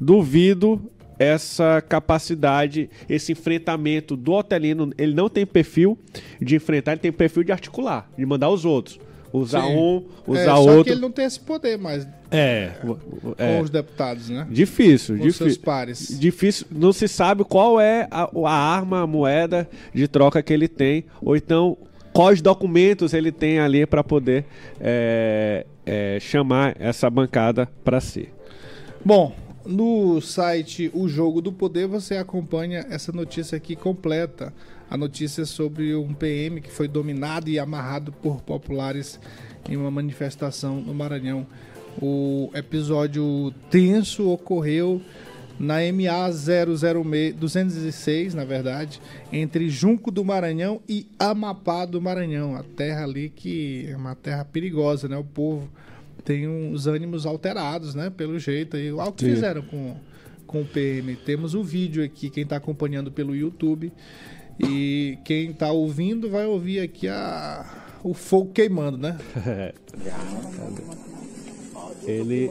duvido essa capacidade, esse enfrentamento do Otelino, ele não tem perfil de enfrentar, ele tem perfil de articular, de mandar os outros. Usar Sim. um, É, usar só outro. que ele não tem esse poder mais É, é. com os deputados, né? Difícil, Com seus difícil. pares. Difícil, não se sabe qual é a, a arma, a moeda de troca que ele tem, ou então quais documentos ele tem ali para poder é, é, chamar essa bancada para si. Bom, no site O Jogo do Poder você acompanha essa notícia aqui completa. A notícia sobre um PM que foi dominado e amarrado por populares em uma manifestação no Maranhão. O episódio tenso ocorreu na MA 006, 206, na verdade, entre Junco do Maranhão e Amapá do Maranhão, a terra ali que é uma terra perigosa, né? O povo tem uns ânimos alterados, né? Pelo jeito aí. Algo que Sim. fizeram com, com o PM. Temos o vídeo aqui, quem está acompanhando pelo YouTube. E quem está ouvindo vai ouvir aqui a, o fogo queimando, né? Ele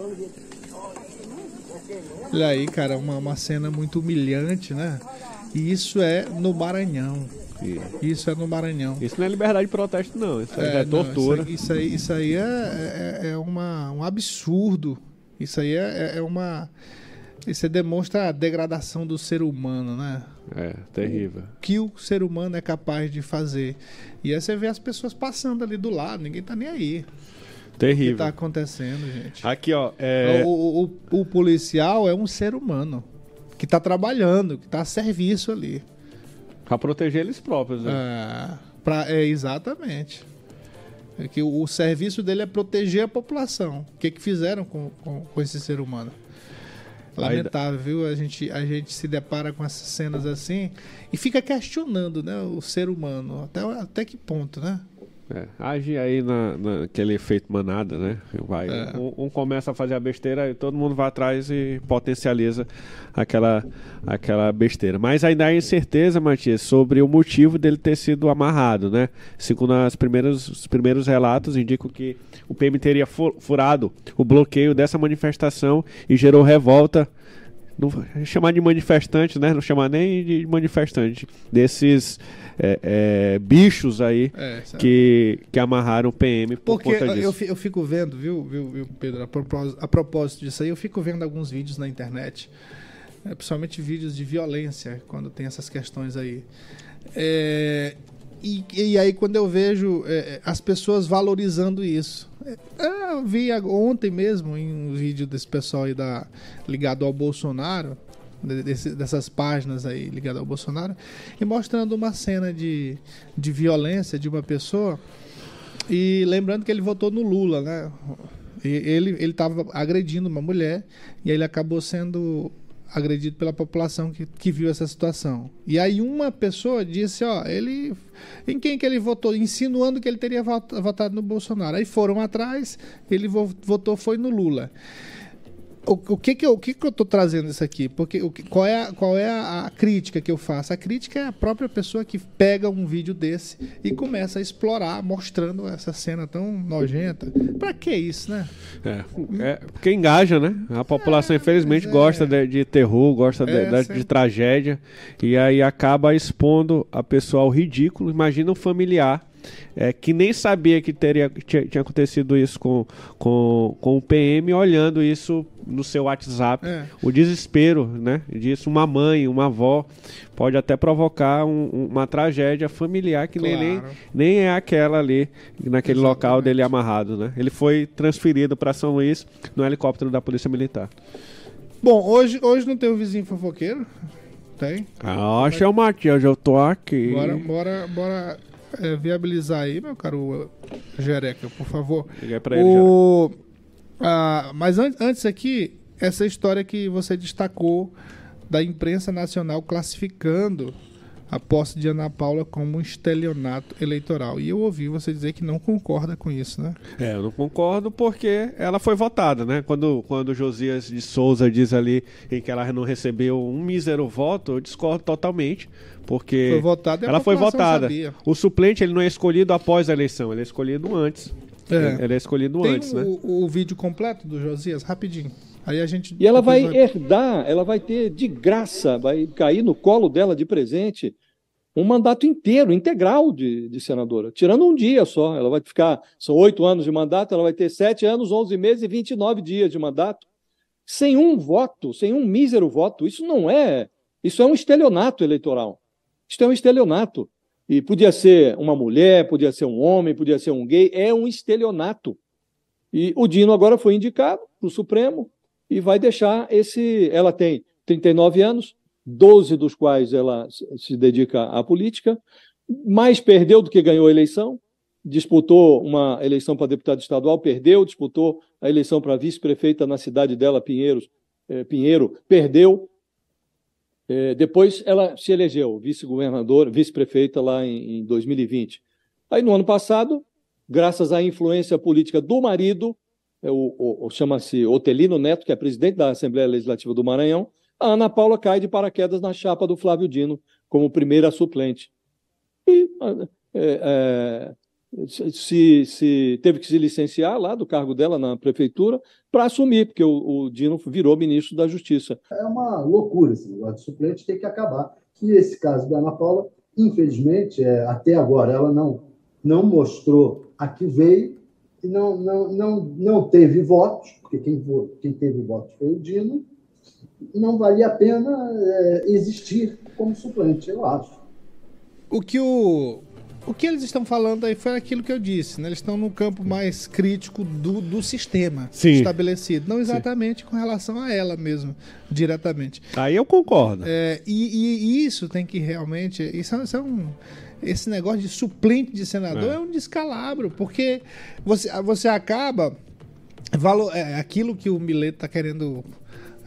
Olha aí, cara, uma, uma cena muito humilhante, né? E isso é no Maranhão. Isso é no Maranhão. isso não é liberdade de protesto não, isso é, não, tortura. Isso aí, isso aí, isso aí é, é, é uma, um absurdo. Isso aí é, é uma. Isso demonstra a degradação do ser humano, né? É, terrível. O que o ser humano é capaz de fazer. E aí você vê as pessoas passando ali do lado, ninguém tá nem aí. O que Terrível. tá acontecendo, gente? Aqui, ó, é, O, o- o policial é um ser humano que tá trabalhando, que tá a serviço ali. Pra proteger eles próprios, né? É, pra- é, exatamente. É que o, o serviço dele é proteger a população. O que, que fizeram com, com, com esse ser humano? Lamentável, viu? A gente, a gente se depara com essas cenas assim e fica questionando né, o ser humano. Até, até que ponto, né? É, age aí na, naquele efeito manada, né? Vai, É. um, um começa a fazer a besteira e todo mundo vai atrás e potencializa aquela, aquela besteira. Mas ainda há incerteza, Matias, sobre o motivo dele ter sido amarrado, né? Segundo as primeiras, os primeiros relatos, indicam que o PM teria fu- furado o bloqueio dessa manifestação e gerou revolta. Não chamar de manifestante, né? Não chamar nem de manifestante. Desses é, é, bichos aí É, que, que amarraram o PM por Porque conta disso. eu, eu fico vendo, viu, viu, viu, Pedro, a propósito, a propósito disso aí, eu fico vendo alguns vídeos na internet, é, principalmente vídeos de violência, quando tem essas questões aí. É, e, e aí, quando eu vejo é, as pessoas valorizando isso. É, eu vi ontem mesmo em um vídeo desse pessoal aí da, ligado ao Bolsonaro, desse- dessas páginas aí ligadas ao Bolsonaro, e mostrando uma cena de, de violência de uma pessoa. E lembrando que ele votou no Lula, né? E ele ele estava agredindo uma mulher e ele acabou sendo agredido pela população que, que viu essa situação. E aí uma pessoa disse, ó, ele em quem que ele votou, insinuando que ele teria votado no Bolsonaro. Aí foram atrás, ele votou foi no Lula o, o, que que eu, o que que eu tô trazendo isso aqui? Porque o, qual é, a, qual é a, a, crítica que eu faço? A crítica é a própria pessoa que pega um vídeo desse e começa a explorar, mostrando essa cena tão nojenta. Para que isso, né? É, é, porque engaja, né? A população, é, infelizmente, gosta de, de, terror, gosta de, de, de, tragédia e aí acaba expondo a pessoa ao ridículo. Imagina um familiar é, que nem sabia que teria, tinha, tinha, acontecido isso com, com, com o PM, olhando isso no seu WhatsApp. É. O desespero né, disso, uma mãe, uma avó, pode até provocar um, uma tragédia familiar que claro. nem, nem é aquela ali, naquele Exatamente. local dele amarrado. Né? Ele foi transferido para São Luís no helicóptero da Polícia Militar. Bom, hoje, hoje não tem o um vizinho fofoqueiro? Tem? Ah, é o Matias, eu tô aqui. Bora, bora, bora é, viabilizar aí, meu caro Jereca, por favor. Liguei pra ele, o... ah, Mas an antes aqui, essa história que você destacou da imprensa nacional classificando a posse de Ana Paula como um estelionato eleitoral. E eu ouvi você dizer que não concorda com isso, né? É, eu não concordo porque ela foi votada, né? Quando, quando Josias de Souza diz ali em que ela não recebeu um mísero voto, eu discordo totalmente. Porque foi votada ela foi votada. Sabia. O suplente ele não é escolhido após a eleição, ele é escolhido antes. É. Ele é escolhido Tem antes, o, né? o vídeo completo do Josias, rapidinho. Aí a gente e ela vai, vai herdar, ela vai ter de graça, vai cair no colo dela de presente um mandato inteiro, integral de, de senadora, tirando um dia só. Ela vai ficar, são oito anos de mandato, ela vai ter sete anos, onze meses e vinte e nove dias de mandato, sem um voto, sem um mísero voto. Isso não é, isso é um estelionato eleitoral. Isso é um estelionato. E podia ser uma mulher, podia ser um homem, podia ser um gay, é um estelionato. E o Dino agora foi indicado para o Supremo e vai deixar esse. Ela tem 39 anos, 12 dos quais ela se dedica à política, mais perdeu do que ganhou a eleição, disputou uma eleição para deputado estadual, perdeu, disputou a eleição para vice-prefeita na cidade dela, Pinheiros, eh, Pinheiro, perdeu, é, depois ela se elegeu vice-governadora, vice-prefeita lá em, em 2020. Aí no ano passado, graças à influência política do marido, é o, o, o chama-se Otelino Neto, que é presidente da Assembleia Legislativa do Maranhão, a Ana Paula cai de paraquedas na chapa do Flávio Dino como primeira suplente. E é, é, se, se, teve que se licenciar lá do cargo dela na prefeitura para assumir, porque o, o, Dino virou ministro da Justiça. É uma loucura esse negócio de suplente, tem que acabar. E esse caso da Ana Paula, infelizmente, é, até agora, ela não, não mostrou a que veio e não, não, não, não teve votos, porque quem, quem teve votos foi o Dino, não valia a pena é, existir como suplente, eu acho. O que o o que eles estão falando aí foi aquilo que eu disse, né? Eles estão no campo mais crítico do, do sistema Sim. estabelecido, não exatamente Sim. com relação a ela mesmo, diretamente. Aí eu concordo. É, e, e, isso tem que realmente. Isso, é, isso é um, esse negócio de suplente de senador é, é um descalabro, porque você, você acaba. Valor, é, aquilo que o Mileto está querendo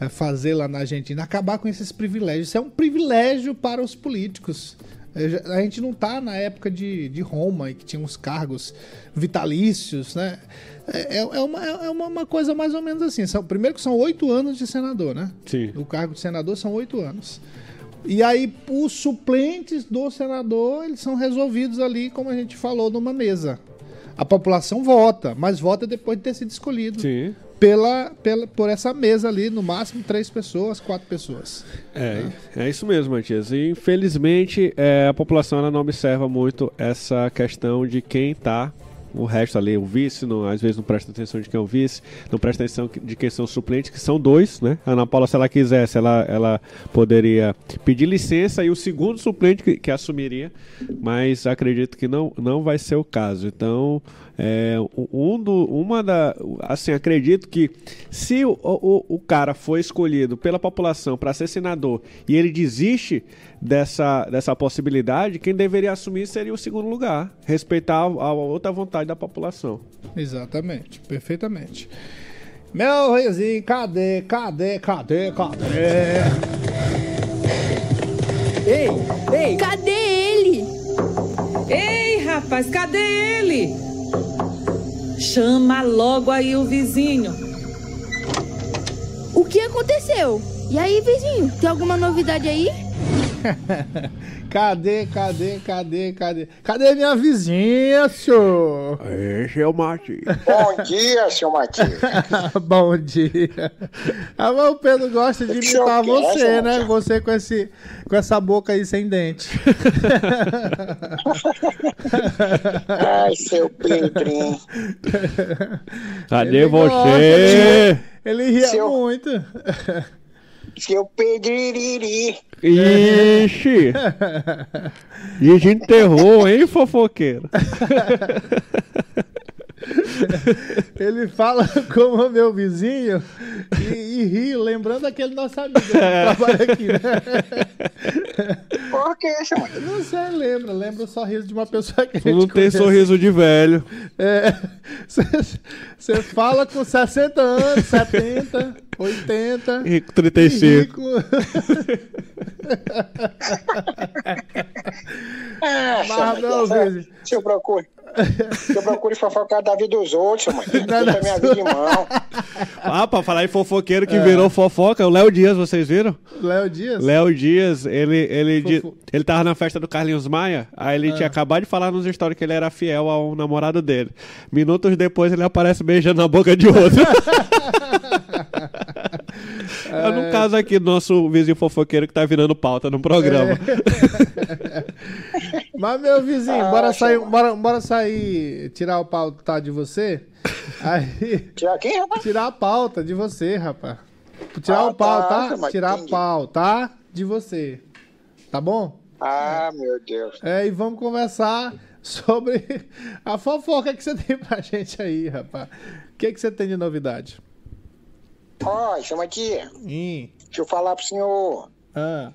fazer lá na Argentina, acabar com esses privilégios. Isso é um privilégio para os políticos. A gente não está na época de, de Roma, que tinha uns cargos vitalícios, né? É, é, é uma, é uma, uma, coisa mais ou menos assim. São, primeiro que são oito anos de senador, né? Sim. O cargo de senador são oito anos. E aí, os suplentes do senador, eles são resolvidos ali, como a gente falou, numa mesa. A população vota, mas vota depois de ter sido escolhido. Sim pela, pela, por essa mesa ali, no máximo três pessoas, quatro pessoas. É, né? é isso mesmo, Matias. E, infelizmente, é, a população ela não observa muito essa questão de quem está o resto ali, o vice, não, às vezes não presta atenção de quem é o vice, não presta atenção de quem são os suplentes, que são dois, né? A Ana Paula, se ela quisesse, ela, ela poderia pedir licença e o segundo suplente que, que assumiria, mas acredito que não, não vai ser o caso. Então, é, um do, uma da. Assim, acredito que se o, o, o cara foi escolhido pela população para ser senador e ele desiste dessa, dessa possibilidade, quem deveria assumir seria o segundo lugar. Respeitar a, a outra vontade da população. Exatamente, perfeitamente. Meu vizinho, cadê, cadê, cadê, cadê? Ei, ei, Cadê ele? ei, rapaz, cadê ele? Chama logo aí o vizinho. O que aconteceu? E aí, vizinho, tem alguma novidade aí? Cadê, cadê, cadê, cadê? Cadê minha vizinha, senhor? Esse é o Mate. Bom dia, seu Matias. Bom dia. Ah, mas o Pedro gosta de o imitar quer, você, né? Matias? Você com, esse, com essa boca aí sem dente. Ai, seu Pedrinho. Cadê Ele gosta, você? Ele ria Seu- muito. Seu Pedririri. Ixi! Desenterrou, hein, fofoqueiro? Ele fala como o meu vizinho e, e ri, lembrando aquele nosso amigo que trabalha aqui, né? Por que, Matias? Não sei, lembra. Lembra o sorriso de uma pessoa que a Tu gente não tem conhece. sorriso de velho. É, você fala com 60 anos, 70, 80. E com 35. rico. Ah, seu Mas, meu vizinho. Se eu procure. Se eu procure fofocar da vida dos outros, Matias. Não, não, minha vida em mão. Ah, pra falar em fofoqueiro que virou fofoca, o Léo Dias, vocês viram? Léo Dias? Léo Dias, ele, ele, di- Fofo- ele tava na festa do Carlinhos Maia, aí ele tinha acabado de falar nos stories que ele era fiel ao namorado dele. Minutos depois ele aparece beijando na boca de outro. É no caso aqui do nosso vizinho fofoqueiro que tá virando pauta no programa. Mas, meu vizinho, Ah, bora, sair, bora, bora sair, tirar o pauta de você? Aí, Tira aqui, rapaz. tirar a pauta de você, rapaz. Tirar Ah, o pau, tá, tá? Tirar a entendi. pau, tá? De você. Tá bom? Ah, meu Deus. É, e vamos conversar sobre a fofoca que você tem pra gente aí, rapaz. O que, que você tem de novidade? Ó, seu Matias, Hum, deixa eu falar pro senhor. ah,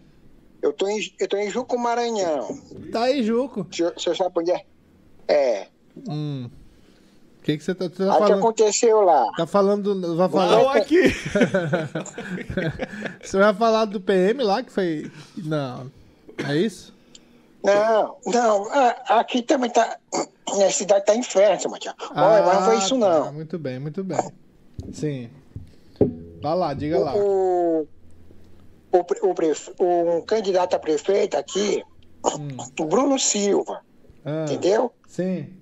Eu tô em, eu tô em Juco Maranhão. tá aí, Juco. O senhor, o senhor sabe onde é? É. Hum. O que, que você tá, você tá Aí o que falando? aconteceu lá? Tá falando. do- Vai Não falar, aqui. você vai falar do PM lá que foi. Não. É isso? Não, não, a- aqui também tá. A cidade tá inferno, seu Matias. Olha, mas não foi isso tá. não. Muito bem, muito bem. Sim. Vai lá, diga lá. O, o, o, prefe- um candidato a prefeito aqui, o Bruno Silva, Ah, entendeu? sim.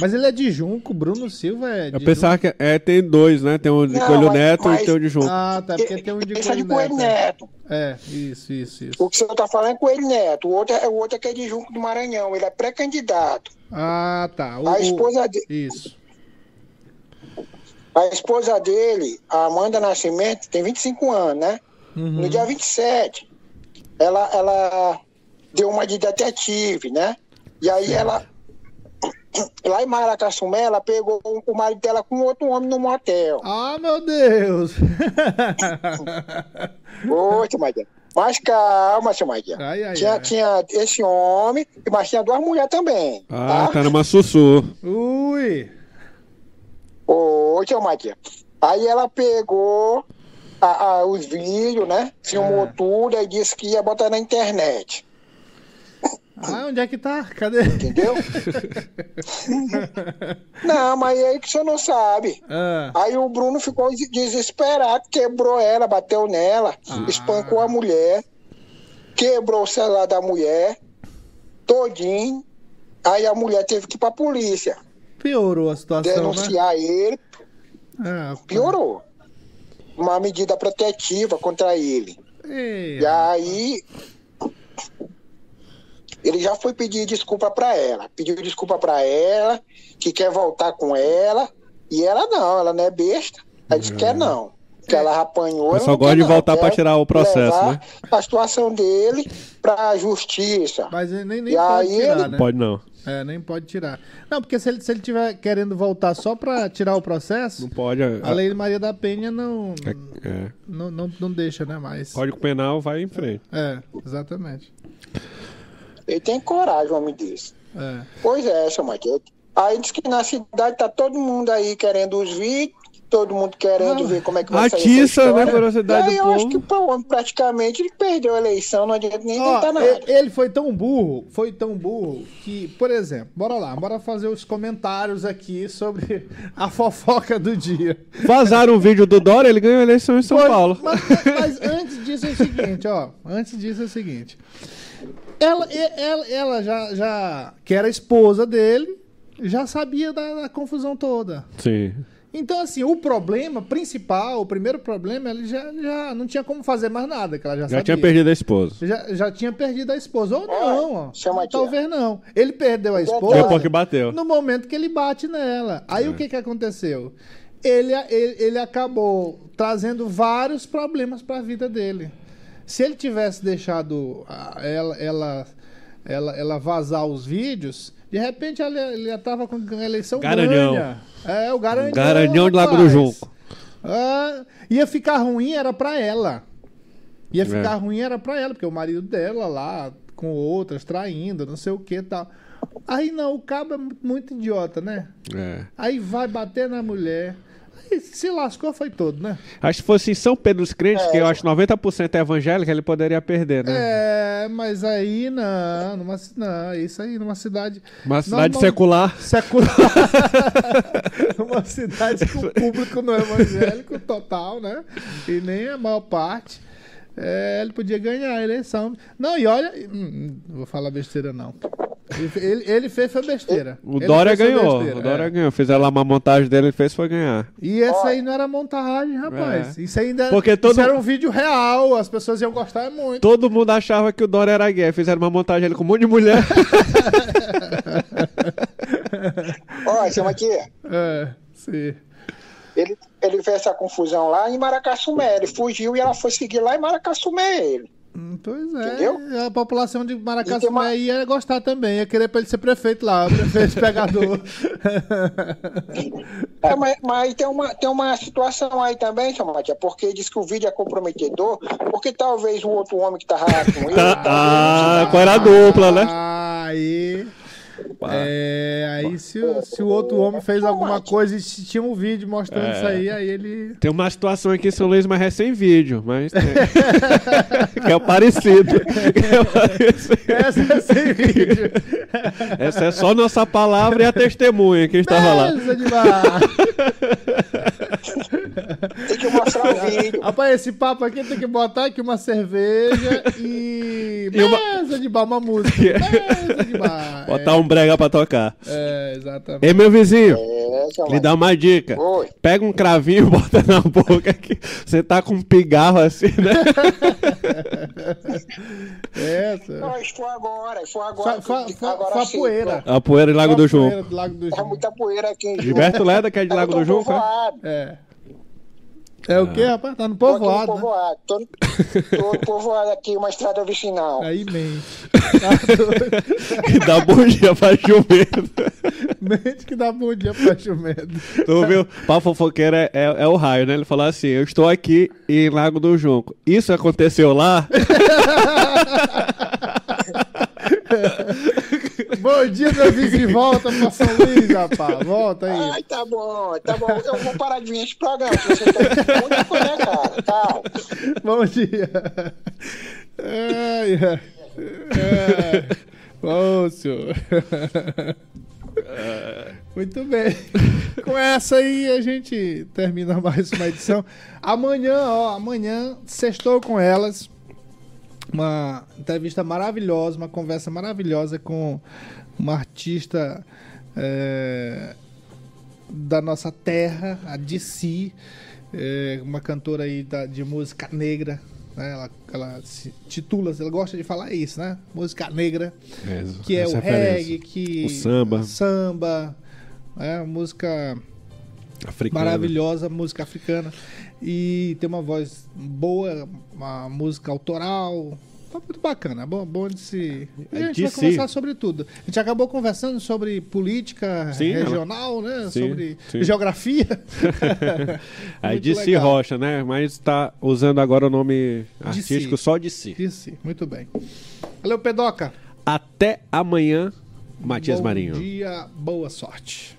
Mas ele é de Junco, Bruno Silva é de Eu pensava que é, tem dois, né? Tem o de Não, Coelho mas- Neto mas- e tem o de Junco. Junco. Ah, tá, porque tem um de Esse é de Coelho Coelho Neto. Neto. É, isso, isso, isso. O que o senhor tá falando é Coelho Neto. O outro é, o outro é que é de Junco do Maranhão. Ele é pré-candidato. Ah, tá. O- A esposa, de- Isso. a esposa dele, a Amanda Nascimento, tem 25 anos, né? Uhum. No dia 27, ela, ela deu uma de detetive, né? E aí ela, lá em Maracassumé, ela pegou o marido dela com outro homem no motel. Ah, meu Deus! Ô, Maria. Mas calma, seu Maria. Ai, ai, tinha, ai. tinha esse homem, mas tinha duas mulheres também. Ah, tá? tá numa sussu. Ui! Ô, seu Maria. Aí ela pegou a- a- os vídeos, né? Filmou É. tudo e disse que ia botar na internet. Ah, onde é que tá? Cadê? Entendeu? não, mas é aí que você não sabe. Ah, Aí o Bruno ficou des- desesperado, quebrou ela, bateu nela, Ah. espancou a mulher, quebrou o celular da mulher, todinho. Aí a mulher teve que ir pra polícia piorou a situação, né? denunciar ele, Ah, piorou. Uma medida protetiva contra ele. ei, E aí ele já foi pedir desculpa pra ela. Pediu desculpa pra ela, que quer voltar com ela. E ela não, ela não é besta. Ela disse que quer não. Que ela apanhou. Ela não gosta de voltar pra tirar o processo, né? A situação dele pra justiça. Mas ele nem, nem E pode aí tirar, ele- né? Pode não. É, nem pode tirar. Não, porque se ele, se ele tiver querendo voltar só pra tirar o processo, Não pode. A, a lei de Maria da Penha não, é. não, não, não deixa, né? Mas. Código Penal vai em frente. É, exatamente. Ele tem coragem, um homem desse. É. Pois é, seu Mike. Aí diz que na cidade tá todo mundo aí querendo os vídeos, todo mundo querendo ver como é que vai sair essa Atiça, né, história. curiosidade E aí do eu acho que pô, o homem praticamente ele perdeu a eleição, não adianta nem Ó, tentar nada. ele foi tão burro, foi tão burro que, por exemplo, bora lá, bora fazer os comentários aqui sobre a fofoca do dia. Vazaram um vídeo do Dória, ele ganhou a eleição em São Paulo. Mas, mas antes disso é o seguinte, ó. Antes disso é o seguinte. Ela, ela, ela já, já, que era esposa dele, já sabia da, da confusão toda. Sim. Então, assim, o problema principal, o primeiro problema, ele já, já não tinha como fazer mais nada, que ela já, Já sabia. tinha perdido a esposa. Já, já tinha perdido a esposa. Ou não, ó. chama Talvez não. Ele perdeu a esposa Depois que bateu. no momento que ele bate nela. Aí o que que aconteceu? Ele, ele, ele acabou trazendo vários problemas para a vida dele. Se ele tivesse deixado ela, ela, ela, ela vazar os vídeos, de repente ele, já tava com a eleição Garanhão. ganha. É, o Garanhão. Garanhão de Lago do. Junco. Ah, ia ficar ruim era pra ela. Ia ficar É. ruim era pra ela, porque o marido dela lá com outras traindo, não sei o que tal. Aí não, o cabo é mu- muito idiota, né? É. Aí vai bater na mulher. Aí se lascou foi todo, né? Acho que fosse em São Pedro dos Crentes, que eu acho que 90% é evangélica, ele poderia perder, né? É, mas aí não, numa, não, isso aí numa cidade. Uma cidade secular. Secular. uma cidade com público não evangélico total, né? E nem a maior parte. É, ele podia ganhar a eleição. Não, e olha, hum, não vou falar besteira, não. Ele, fe- ele, fez foi besteira. O Ele Dória ganhou. besteira, O Dória é. ganhou. Fizeram lá uma montagem dele, ele fez foi ganhar. E essa aí não era montagem, rapaz. É. Isso ainda Porque todo- isso era um vídeo real, as pessoas iam gostar muito. Todo mundo achava que o Dória era gay. Fizeram uma montagem ele com um monte de mulher. Olha, chama aqui. É, sim. Ele, fez essa confusão lá em Maracassumé. Ele fugiu e ela foi seguir lá em Maracassumé ele. Hum, Pois é, Entendeu? a população de E Maracassumé uma- ia gostar também, ia querer pra ele ser prefeito lá, prefeito pegador. É, mas, mas tem uma, tem uma situação aí também, seu Matia, porque diz que o vídeo é comprometedor, porque talvez o outro homem que tava lá com ele. ah, talvez qual era a dupla, né? Aí. É, aí se, o- se o outro homem fez alguma coisa e se tinha um vídeo mostrando É. isso aí, aí ele. Tem uma situação aqui em São Luís, mas é sem vídeo. Mas tem. que é o parecido. Que é o parecido. Essa é sem vídeo. Essa é só nossa palavra e a testemunha que estava lá. Tem que mostrar o vídeo. Rapaz, esse papo aqui tem que botar aqui uma cerveja e. E uma- Mesa de bar, uma música. Mesa de bar. Botar um brega pra tocar. É, exatamente. Ei, meu vizinho, É, Matia. dá uma dica. Oi. Pega um cravinho e bota na boca que você tá com um pigarro assim, né? Essa. Não, isso foi agora, isso foi agora. Fa, fa, agora fa poeira. A poeira em Lago do Junco. poeira do Lago do É muita poeira aqui em Gilberto Leda, que é de Eu Lago do é? povoado. É. É o que, rapaz? Tá no Tô aqui no povoado, né? povoado. Tô, tô no povoado aqui, uma estrada vicinal. Aí mente. Tá. Que dá bom dia pra jumento. mente que dá bom dia pra jumento. Tu viu? Pau fofoqueiro é, é, é o raio, né? Ele falou assim: Eu estou aqui em Lago do Junco. Isso aconteceu lá? Bom dia, meu vizinho. Volta pra São Luís, rapaz. Volta aí. Ai, tá bom, tá bom. Eu vou parar de vir esse programa. Você tá muita coisa, cara. Tchau. Bom dia. Ai, ai. Ai. Bom, senhor. Muito bem. Com essa aí a gente termina mais uma edição. Amanhã, ó, amanhã, sextou com elas. Uma entrevista maravilhosa, uma conversa maravilhosa com uma artista é, da nossa terra, a DC, é, uma cantora aí da- de música negra. né? Ela, ela se titula, ela gosta de falar isso, né? Música negra que é o referência. reggae, que O samba. samba, é, música Africano. maravilhosa, música africana e tem uma voz boa, uma música autoral. Tá muito bacana, bom, bom de se. E a É gente de vai si. conversar sobre tudo. A gente acabou conversando sobre política Sim, regional, né? Sim, sobre sim. geografia. Aí de si. Rocha, né? Mas tá usando agora o nome artístico si. só de si. De si, muito bem. Valeu, Pedoca. Até amanhã Matias Bom Marinho. dia, boa sorte.